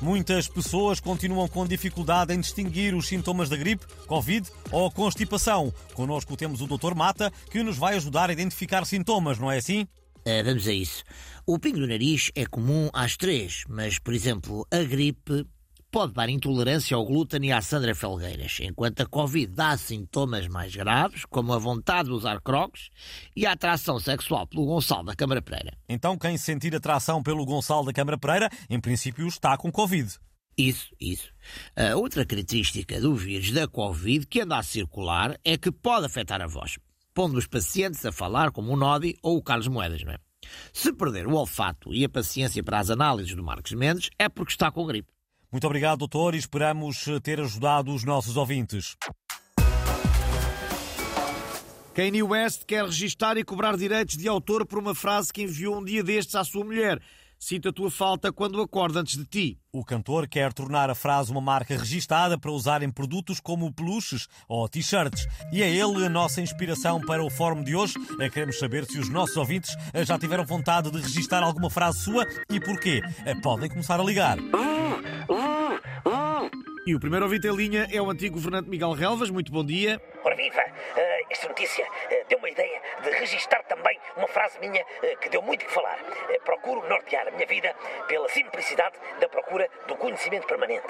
Muitas pessoas continuam com dificuldade em distinguir os sintomas da gripe, Covid ou constipação. Connosco temos o Dr. Mata, que nos vai ajudar a identificar sintomas, não é assim? Uh, vamos a isso. O pingo no nariz é comum às três, mas, por exemplo, a gripe pode dar intolerância ao glúten e à Sandra Felgueiras, enquanto a Covid dá sintomas mais graves, como a vontade de usar crocs e a atração sexual pelo Gonçalo da Câmara Pereira. Então, quem sentir atração pelo Gonçalo da Câmara Pereira, em princípio está com Covid. Isso, isso. A outra característica do vírus da Covid que anda a circular é que pode afetar a voz, pondo os pacientes a falar como o Nodi ou o Carlos Moedas, não é? Se perder o olfato e a paciência para as análises do Marcos Mendes, é porque está com gripe. Muito obrigado, doutor, e esperamos ter ajudado os nossos ouvintes. Kanye West quer registar e cobrar direitos de autor por uma frase que enviou um dia destes à sua mulher. Sinto a tua falta quando acordo antes de ti. O cantor quer tornar a frase uma marca registada para usar em produtos como peluches ou t-shirts. E é ele a nossa inspiração para o fórum de hoje. Eh, queremos saber se os nossos ouvintes eh, já tiveram vontade de registar alguma frase sua e porquê. Eh, podem começar a ligar. E o primeiro ouvinte em linha é o antigo governante Miguel Relvas. Muito bom dia. Ora viva! Uh, esta notícia uh, deu uma ideia de registar também uma frase minha uh, que deu muito que falar. procuro nortear a minha vida pela simplicidade da procura do conhecimento permanente.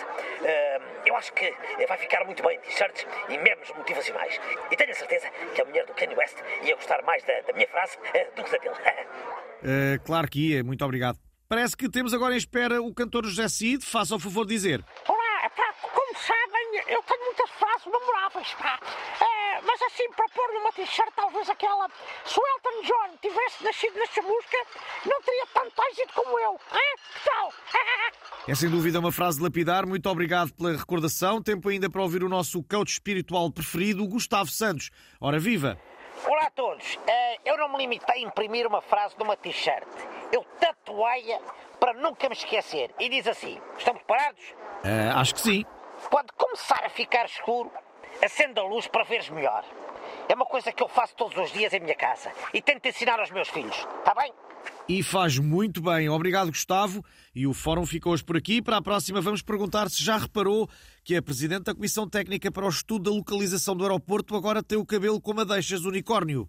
eu acho que vai ficar muito bem t-shirts e memes motivacionais. E tenho a certeza que a mulher do Kanye West ia gostar mais da, da minha frase do que da dele. claro que ia. Muito obrigado. Parece que temos agora em espera o cantor José Cid. Faça o favor de dizer. Olá, pá, como sabem, eu tenho muitas frases memoráveis, pá. É, mas assim, para pôr numa t-shirt, talvez aquela. Se o Elton John tivesse nascido nesta música, não teria tanto êxito como eu. Hein? Que tal? É sem dúvida uma frase de lapidar. Muito obrigado pela recordação. Tempo ainda para ouvir o nosso coach espiritual preferido, Gustavo Santos. Ora, viva! Olá a todos. Uh, eu não me limitei a imprimir uma frase numa t-shirt. Eu tatuei-a para nunca me esquecer. E diz assim: Estão preparados? Uh, acho que sim. Quando começar a ficar escuro, acenda a luz para veres melhor. É uma coisa que eu faço todos os dias em minha casa e tento ensinar aos meus filhos. Está bem? E faz muito bem. Obrigado, Gustavo. E o fórum ficou hoje por aqui. Para a próxima, vamos perguntar se já reparou que a Presidente da Comissão Técnica para o Estudo da Localização do Aeroporto agora tem o cabelo com madeixas unicórnio.